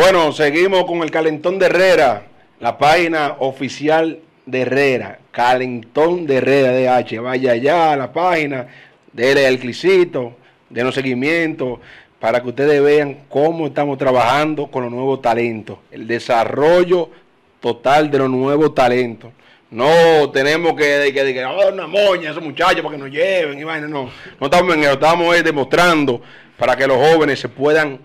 Bueno, seguimos con el Calentón de Herrera, la página oficial de Herrera, Calentón de Herrera DH. Vaya allá a la página, déle al clicito, denos seguimiento para que ustedes vean cómo estamos trabajando con los nuevos talentos, el desarrollo total de los nuevos talentos. No tenemos que, que, que oh, una moña esos muchachos para que nos lleven y vaina, no. No estamos en eso, estamos eh, demostrando para que los jóvenes se puedan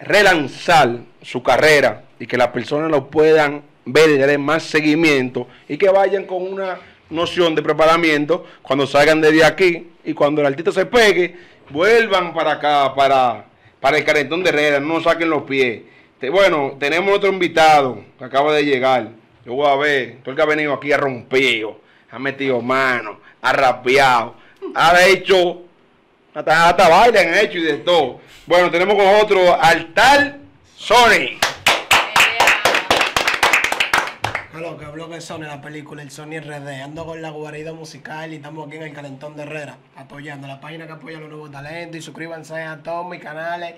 relanzar su carrera y que las personas lo puedan ver y darle más seguimiento y que vayan con una noción de preparamiento cuando salgan de aquí y cuando el artista se pegue, vuelvan para acá, para, para el calentón de Herrera, no saquen los pies. Bueno, tenemos otro invitado que acaba de llegar. Yo voy a ver, todo el que ha venido aquí ha rompido, ha metido mano, ha rapeado, ha hecho, hasta, hasta baile han hecho y de todo. Bueno, tenemos con otro Altar Sony. Lo que habló que Sony, la película, el Sony RD. Ando con la guarida musical y estamos aquí en el Calentón de Herrera, apoyando la página que apoya los nuevos talentos. Y suscríbanse a todos mis canales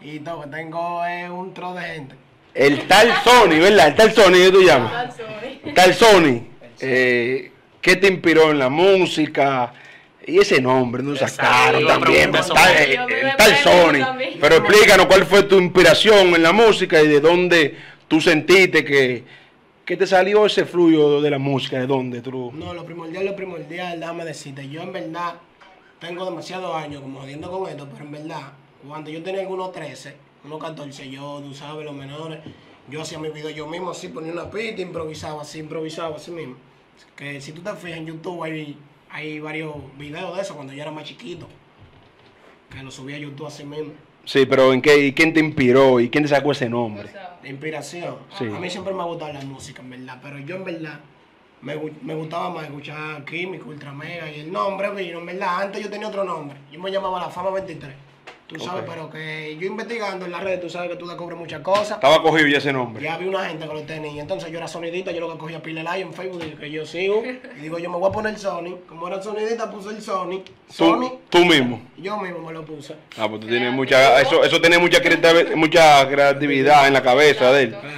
y todo, que tengo eh, un tro de gente. El tal Sony, ¿verdad? El tal Sony, ¿qué tú llamas? Tal Sony. Eh, ¿Qué te inspiró en la música? Y ese nombre no sacaron también, tal, el tal Sony. Pero explícanos cuál fue tu inspiración en la música y de dónde tú sentiste que, que te salió ese flujo de la música, de dónde tú. No, lo primordial, lo primordial, déjame decirte, yo en verdad tengo demasiados años como jodiendo con esto, pero en verdad, cuando yo tenía algunos 13, unos 14, yo, tú sabes, los menores, yo hacía mis videos yo mismo, así ponía una pista, improvisaba, así, improvisaba, así mismo. Que si tú te fijas en YouTube hay, hay varios videos de eso cuando yo era más chiquito, que lo subía a YouTube así mismo. Sí, pero ¿en qué, y quién te inspiró y quién te sacó ese nombre? De inspiración. Sí. A mí siempre me ha gustado la música, en verdad, pero yo en verdad me, me gustaba más escuchar Químico, Ultra Mega y el nombre vino, en verdad, antes yo tenía otro nombre, yo me llamaba La Fama 23. Tú sabes, pero que yo investigando en las redes, tú sabes que tú descubres muchas cosas. Estaba cogido ya ese nombre. Ya había una gente que lo tenía. Entonces yo era sonidita, yo lo que cogía pile like en Facebook que yo sigo. Y digo, yo me voy a poner Sony. Como era sonidita, puse el Sony. Sony. Tú, tú mismo. Yo mismo me lo puse. Ah, pues tú tienes mucha, eso, eso tiene mucha, creatividad- mucha creatividad en la cabeza de él. Claro.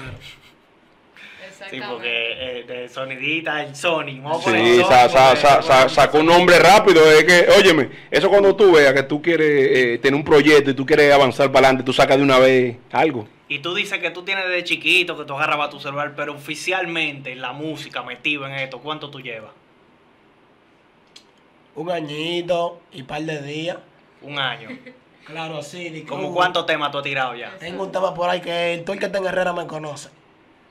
Sí, porque eh, de sonidita, el Sony. Vamos Sí, Sony sa- sa- porque- sa- sa- sacó un nombre rápido. Es que, óyeme, eso cuando tú veas que tú quieres eh, tener un proyecto y tú quieres avanzar para adelante, tú sacas de una vez algo. Y tú dices que tú tienes desde chiquito que tú agarrabas tu celular, pero oficialmente en la música, metido en esto, ¿cuánto tú llevas? Un añito y par de días. Un año. Claro, que ¿Cómo cuántos temas tú has tirado ya? Tengo un tema por ahí que todo el que está en Herrera me conoce.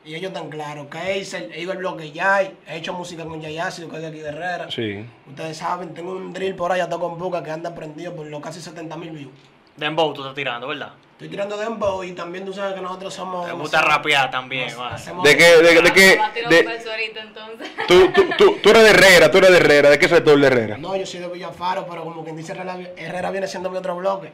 Y ellos están claros. Que he ido al bloque Yay, he hecho música con Yay Ácido, que es de aquí de Herrera. Sí. Ustedes saben, tengo un drill por ahí, hasta con Buca, que anda prendido por los casi 70 mil views. Dembow tú estás tirando, ¿verdad? Estoy tirando dembow y también tú sabes que nosotros somos... Te gusta rapear también, hacemos- ¿De qué? ¿De, de qué? De- tú, tú, tú, tú eres de Herrera, tú eres de Herrera. ¿De qué sector de Herrera? No, yo soy de Villafaro, pero como quien dice Herrera, Herrera viene siendo mi otro bloque.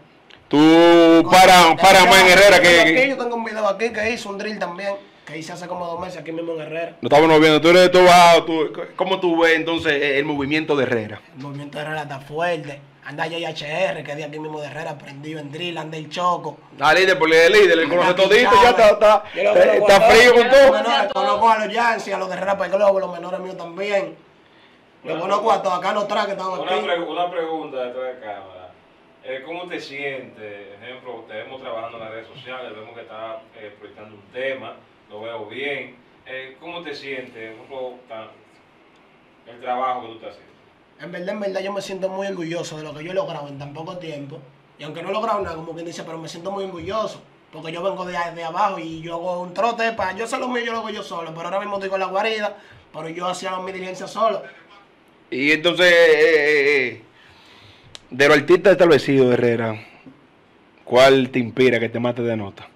Tú para, para más en Herrera Yo tengo aquí, que... Yo tengo un video aquí que hice, un drill también, que hice hace como dos meses aquí mismo en Herrera. Lo estábamos viendo, tú eres de todo bajo, tú- ¿cómo tú ves entonces eh, el movimiento de Herrera? El movimiento de Herrera está fuerte. Anda JHR, que es de aquí mismo de Herrera, prendido en drill, anda el choco. Ah, líder, porque el líder, él conoce todito, ya está, está, lo está, frío con todo. lo Menores, conozco a los Yancy, a los de Herrera para el Globo, los menores míos también. Los conozco a todos, acá los trajes que están Una, aquí. una pregunta detrás de cámara. Eh, ¿Cómo te sientes? Ejemplo, te vemos trabajando en las redes sociales, vemos que estás eh, proyectando un tema, lo veo bien. Eh, ¿Cómo te sientes? Un poco tan- el trabajo que tú estás haciendo. En verdad, en verdad, yo me siento muy orgulloso de lo que yo he logrado en tan poco tiempo. Y aunque no he logrado nada, como quien dice, pero me siento muy orgulloso. Porque yo vengo de, de abajo y yo hago un trote para. Yo sé lo mío, yo lo hago yo solo. Pero ahora mismo estoy con la guarida. Pero yo hacía mi diligencia solo. Y entonces, eh, eh, eh, de los artistas establecidos Herrera, ¿cuál te inspira que te mate de nota?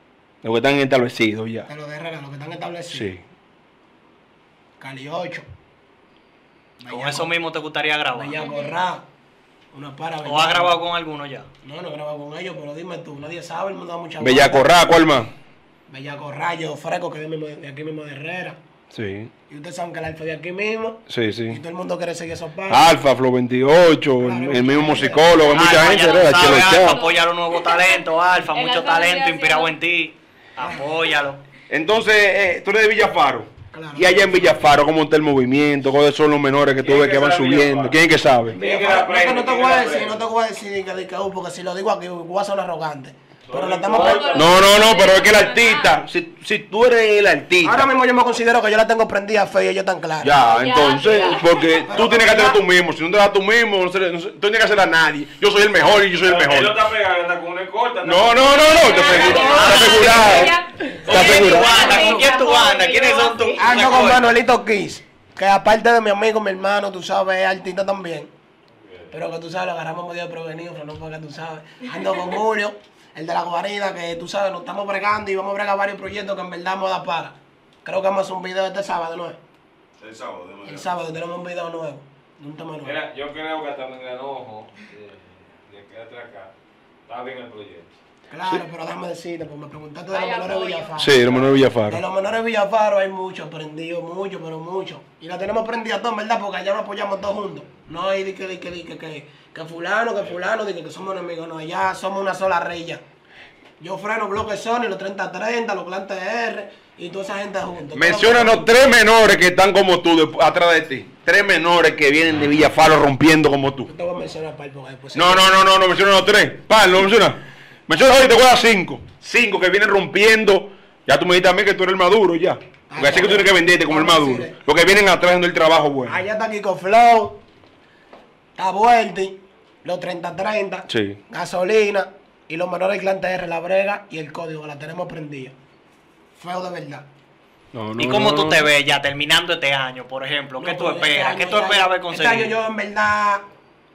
Los que están establecidos ya. De los de Herrera, los que están establecidos. Sí. Cali 8. Con eso mismo te gustaría grabar. Bella Corra. Una para. ¿O has grabado con alguno ya? No, no he grabado con ellos, pero dime tú. Nadie sabe, el mundo da mucha Bella vuelta. Corra, ¿cuál más? Bella Corra, yo Fresco, que es de, mismo- de aquí mismo de Herrera. Sí, Y ustedes saben que el alfa de aquí mismo. sí, Y sí. todo el mundo quiere seguir esos pasos. Alfa, Flow 28, el, el mismo musicólogo, hay mucha Alfa, gente, sabes, Chelo Alfa, apoya los nuevos talentos, Alfa, El mucho Alfa talento inspirado en ti. Apóyalo. Entonces, eh, tú eres de Villafaro. Claro. Y allá en Villafaro, ¿cómo está el movimiento? ¿Cuáles son los menores que tú ¿Quién ves que que van subiendo? Villafaro? ¿Quién es que sabe? No te ¿Quién voy a decir, no te voy a decir que, que, uh, porque si lo digo aquí voy a ser arrogante. Pero No la estamos. No, no, no, pero es que el artista, si, si tú eres el artista, Ahora mismo yo me considero que yo la tengo prendida fe y ella tan clara. ya, entonces, ya. porque tú tienes que hacer tú mismo. Si no te das tú mismo, no se le- no se- tú tienes que hacer a nadie. Yo soy el mejor y yo soy el mejor. está pegado, con una escolta. No, no, no, no, te aseguro- Ah, te asegurado. ya. ¿Con Te asegurado. ¿Con quién tú andas? ¿Quiénes son tus Ando con? Manuelito Kiss, que aparte de mi amigo, mi hermano, tú sabes, es artista también. Pero que tú sabes, lo agarramos medio prevenido, pero no porque tú sabes. Ando con Julio, el de la guarida, que tú sabes, nos estamos bregando y vamos a bregar varios proyectos que en verdad vamos a dar para. Creo que vamos a hacer un video este sábado, ¿no es? El sábado, El demasiado. sábado tenemos un video nuevo, de un tema nuevo. Mira, yo creo que hasta en el ojo, de, de que acá, está bien el proyecto. Claro, pero déjame decirte, pues me preguntaste de los Hay menores de. Villafaro. Sí, el menor de De Villafaro. los menores de Villafaro hay muchos prendidos, muchos, pero muchos. Y la tenemos prendida todos, ¿verdad? Porque allá nos apoyamos todos juntos. No hay de que, de que, de que, que, que fulano, que fulano, de que, que somos enemigos. No, allá somos una sola rey Yo freno bloque Sony, los 30-30, los Clan TR y toda esa gente juntos. Menciónanos tres menores que están como tú de- atrás de ti. Tres menores que vienen de Villafaro rompiendo como tú. Yo te voy a mencionar para porque después. No, no, no, no, no menciona los tres. Pa, no menciona. Menciona hoy te voy a dar cinco. Cinco que vienen rompiendo. Ya tú me dijiste a mí que tú eres el maduro ya. Porque así que tú tienes que venderte como el maduro. Los que vienen atrás el trabajo bueno. Allá está Kiko Flow, está Vuelti, los 30-30, Sí. gasolina y los menores del TR, la brega y el código, la tenemos prendida. Feo de verdad. No, no, ¿Y cómo no, tú no. te ves ya terminando este año, por ejemplo? ¿Qué No, tú este esperas? año ¿Qué tú esperas haber Este año conseguido? yo en verdad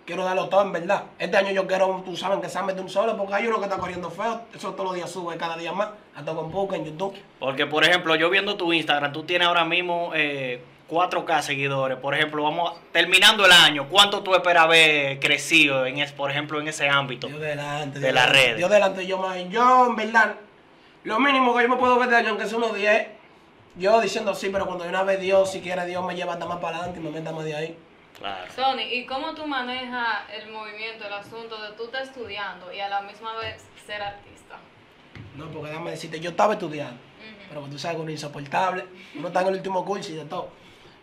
quiero darlo todo en verdad. Este año yo quiero, tú sabes, que se mete un solo, porque hay uno que está corriendo feo. Eso todos los días sube, cada día más. Hasta con Puka en YouTube. Porque, por ejemplo, yo viendo tu Instagram, tú tienes ahora mismo eh, 4K seguidores. Por ejemplo, vamos terminando el año, ¿cuánto tú esperas haber crecido, en es, por ejemplo, en ese ámbito? Dios delante. De las redes. Dios delante, yo más. Yo, en verdad, lo mínimo que yo me puedo ver de año, aunque sea unos 10, yo diciendo sí, pero cuando de una vez Dios, si quiere Dios, me lleva hasta más para adelante y me meta más de ahí. Claro. Sony, ¿y cómo tú manejas el movimiento, el asunto de tú estar estudiando y a la misma vez ser artista? No, porque déjame decirte, yo estaba estudiando. Pero que tú sabes que uno es insoportable. Uno está en el último curso y de todo.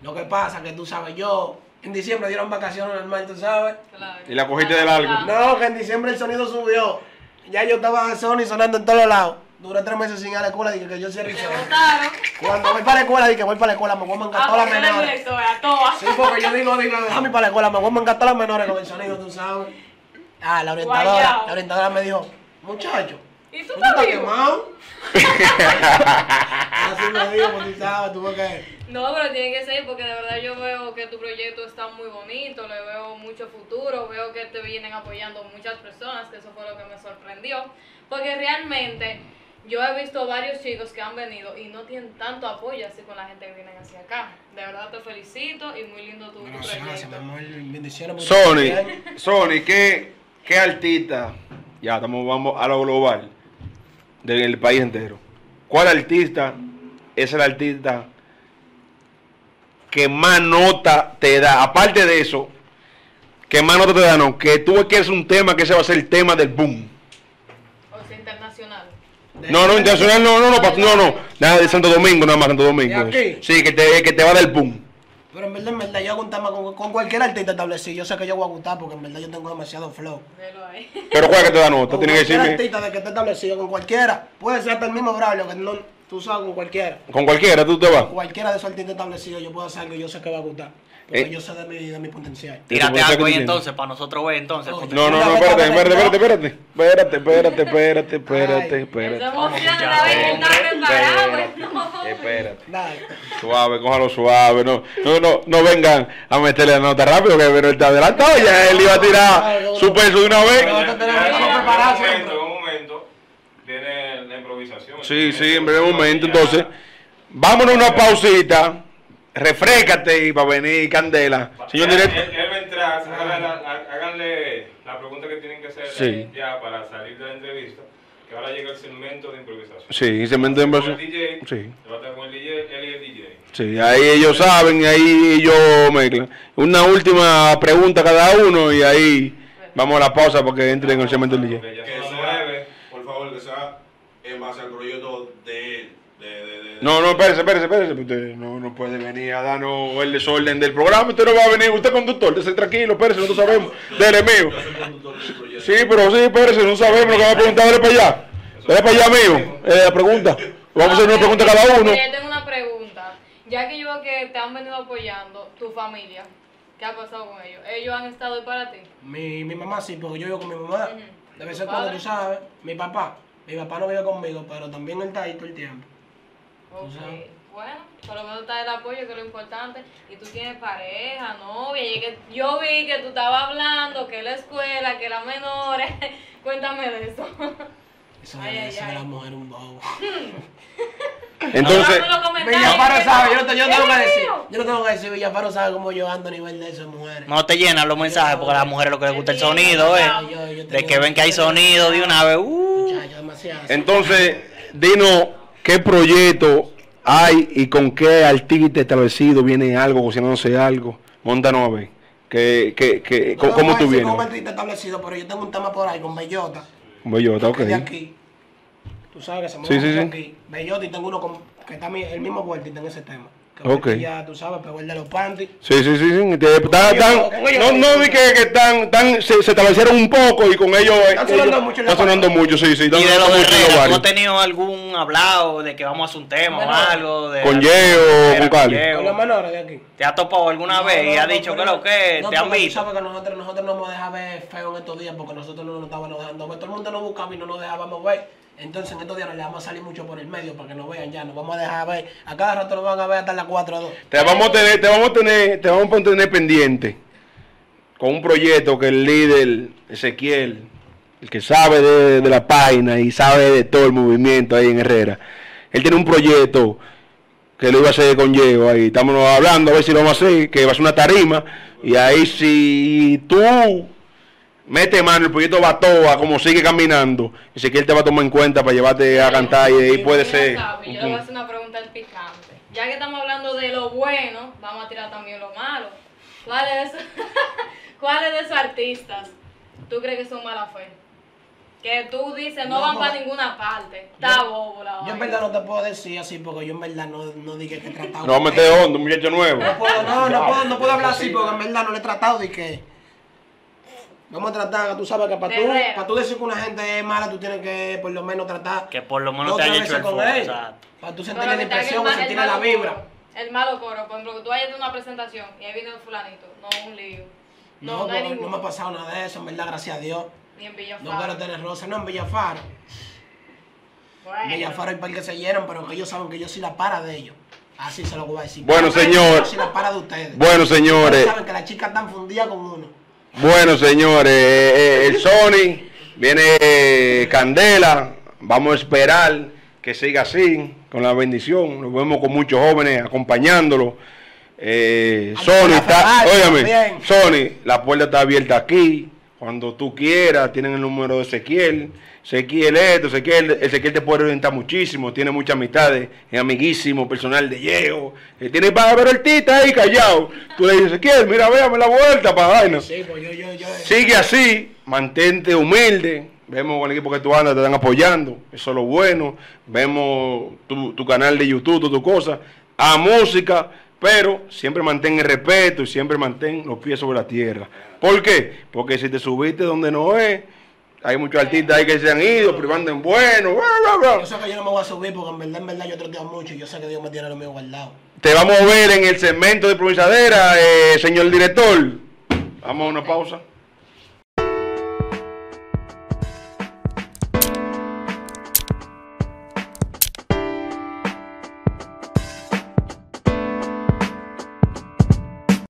Lo que pasa que tú sabes, yo en diciembre dieron vacaciones normal, tú sabes. Claro. Y la cogiste de largo. No, que en diciembre el sonido subió. Ya yo estaba en Sony sonando en todos lados. Duré tres meses sin ir a la escuela, dije que yo cierro. votaron. Cuando voy para la escuela, dije que voy para la escuela, me voy a mangar Ah, todas porque las menores. Sí, porque yo digo, digo, déjame para la escuela, me voy a mangar todas las menores con el sonido, tú sabes. Ah, la orientadora, la orientadora me dijo, muchacho, ¿Y tú ¿tú estás quemado? Así me dijo, pues tú sabes, tuve que... No, pero tiene que ser porque de verdad yo veo que tu proyecto está muy bonito, le veo mucho futuro, veo que te vienen apoyando muchas personas, que eso fue lo que me sorprendió, porque realmente yo he visto varios chicos que han venido y no tienen tanto apoyo así con la gente que viene hacia acá. De verdad te felicito y muy lindo tu, tu Gracias, gracias, mi proyecto. amor, bendiciones. por tu Sony. Sony, ¿qué, qué artista? Ya estamos, vamos a lo global del país entero. ¿Cuál artista es el artista que más nota te da? Aparte de eso, que más nota te da, no, que tú quieres un tema que ese va a ser el tema del boom. No, no, internacional, no, no, no, pa- no, no, nada de Santo Domingo, nada más Santo Domingo. ¿De aquí? Sí, que te, que te va a dar el boom. Pero en verdad, en verdad, yo hago un tema con, con cualquier artista establecido. Yo sé que yo voy a gustar porque en verdad yo tengo demasiado flow. Velo ahí. Pero ¿cuál es que te da nota? Con Tienes que cualquier decirme. artista de que esté establecido, con cualquiera. Puede ser hasta el mismo Braulio, que no, tú sabes, con cualquiera. Con cualquiera, tú te vas. Cualquiera de esos artistas establecidos, yo puedo hacer algo que yo sé que va a gustar. Porque ¿Eh? yo sé de mi, de mi potencial. Tírate algo ahí entonces, para nosotros ver entonces. No, no, no, espérate, espérate, espérate, espérate. Espérate, espérate, espérate, espérate, espérate. Espérate. Suave, cójalo suave. No, no, no, no vengan a meterle la nota rápido, que pero él está adelantado. Ya él iba a tirar su peso de una vez. Un momento, tiene la improvisación. Sí, sí, en breve momento. Entonces, vámonos a una pausita refrescate y para venir Candela. Señor director. Él, él va a entrar, háganle la, háganle la pregunta que tienen que hacer Sí. ya para salir de la entrevista. Que ahora llega el segmento de improvisación. Sí, segmento de Con el inversión. DJ, Sí. con el DJ, él y el DJ. Sí, ahí ellos saben, y ahí ellos mezclan. Una última pregunta cada uno y ahí vamos a la pausa para que entren en el segmento del DJ. Ya Que son las sea, nueve. por favor, que sea en base al proyecto de él. De, de, de- No, no, espérese, espérese, espérese. Usted no, no puede venir a darnos el desorden del programa. Usted no va a venir. Usted conductor, déjese tranquilo, espérese, nosotros sabemos. Dele mío. Sí, pero sí, espérese, no sabemos lo que va a preguntar. Dale para allá. Dale para allá, mío. Eh, la pregunta. Vamos a hacer una pregunta cada uno. Yo tengo una pregunta. Ya que yo veo que te han venido apoyando tu familia, ¿qué ha pasado con ellos? ¿Ellos han estado ahí para ti? Mi, mi mamá sí, porque yo vivo con mi mamá. De vez ¿Tu en cuando, tú sabes. Mi papá. Mi papá no vive conmigo, pero también él está ahí todo el tiempo. Ok, bueno, por lo menos está el apoyo, que es lo importante. Y tú tienes pareja, novia. Y que yo vi que tú estabas hablando, que la escuela, que las menores. Cuéntame de eso. Eso Ay, ay, eso de ay. la mujer un bobo. Entonces, que- sabe, yo no, te- yo no tengo que decir. Yo no tengo que decir, Villafaro sabe cómo yo ando a nivel de esas mujeres. No te llenan los mensajes porque a las mujeres lo que les gusta el sonido, ¿eh? Yo- yo De que ven que hay sonido de una vez. Uh. Muchacho, demasiado. entonces, dinos qué proyecto hay y con qué artista establecido viene algo, cocinándose algo. Montanos a ver. ¿Qué, qué, qué, No cómo, tú vienes? un artista establecido, pero yo tengo un tema por ahí con Bellota. Bellota, ok. de aquí. Tú sabes que se Sí, mueve sí, sí. aquí. Bellota y tengo uno con, que está mi- el mismo vueltito en ese tema. Que Ok. Vuelti Ya, tú sabes, pero el de los panties. Sí, sí, sí, sí. Te- tan- no, no, no vi que, que tan, tan, se, se establecieron un poco y con ellos. Están sonando ellos- mucho Están sonando mucho, sí, sí. están Y de los de mucho en Herrera, ¿tú varios. has tenido algún hablado de que vamos a hacer un tema o algo? De con Yeo con Cali. Con los menores de aquí. ¿Te ha topado alguna No, vez y no, ha no, dicho que lo que no, te han visto? sabes que nosotros, nosotros no nos deja ver feo en estos días porque nosotros no nos estábamos dejando ver. Todo el mundo nos buscaba y no nos dejábamos ver. Entonces en estos días nos le vamos a salir mucho por el medio para que nos vean ya. Nos vamos a dejar ver. A cada rato nos van a ver hasta las 4 o 2. Te vamos a tener, te vamos a tener, te vamos a tener pendiente con un proyecto que el líder Ezequiel, el que sabe de, la página y sabe de todo el movimiento ahí en Herrera, él tiene un proyecto que lo iba a hacer con Diego ahí. Estamos hablando a ver si lo vamos a hacer, que va a ser una tarima. Y ahí si tú mete mano, el proyecto va todo como sigue caminando, Ezequiel te va a tomar en cuenta para llevarte a cantar y ahí puede ser. yo le voy a hacer una pregunta al picante. Ya que estamos hablando de lo bueno, vamos a tirar también lo malo. ¿Cuáles ¿cuáles de esos artistas tú crees que son mala fe? Que tú dices no, No, van para ninguna parte. Está bobo la Yo en verdad no te puedo decir así porque yo en verdad no, no dije que he tratado. No meter hondo, un muchacho nuevo. No puedo, no, no puedo, no puedo hablar así porque en verdad no le he tratado de que. Vamos a tratar, tú sabes que para De tú, para tú decir que una gente es mala, tú tienes que por lo menos tratar. Que por lo menos dos, te haya hecho el veces con él. Para tú sentir la impresión o sentir la vibra. coro. El malo coro, por ejemplo, que tú vayas a una presentación y ahí viene el fulanito. No, un lío. No, No, no, no, me ha pasado nada de eso, en verdad, gracias a Dios. Ni en Villafaro. No quiero tener rosa, no en Villafaro. En Villafaro hay par que se llenan, pero que ellos saben que yo soy la para de ellos. Así se lo voy a decir. Bueno, Para señor. Yo soy la para de ustedes. Bueno, señores. Ustedes saben que las chicas están fundidas con uno. Bueno, señores, eh, eh, el Sony viene eh, Candela. Vamos a esperar que siga así, con la bendición. Nos vemos con muchos jóvenes acompañándolo. Eh, Sony está, Ferrari óyame. Sony, la puerta está abierta aquí. Cuando tú quieras, tienen el número de Ezequiel. Ezequiel esto, Ezequiel, Ezequiel te puede orientar muchísimo, tiene muchas amistades, es amiguísimo, personal de Yeo. Eh, tiene para ver el tita ahí callado. Tú le dices, Ezequiel, mira, véame la vuelta para vaina. Sí, pues yo, yo, yo. Sigue así, mantente humilde. Vemos con el equipo que tú andas, te están apoyando. Eso es lo bueno. Vemos tu, tu canal de YouTube, tu, tu cosa. A música, pero siempre mantén el respeto y siempre mantén los pies sobre la tierra. ¿Por qué? Porque si te subiste donde no es, hay muchos artistas ahí que se han ido, privando en bueno. bla, bla, bla. Yo sé que yo no me voy a subir porque en verdad, en verdad yo troteo mucho y yo sé que Dios me tiene lo mío guardado. Te vamos a ver en el segmento de improvisadera, eh, señor director. Vamos a una pausa.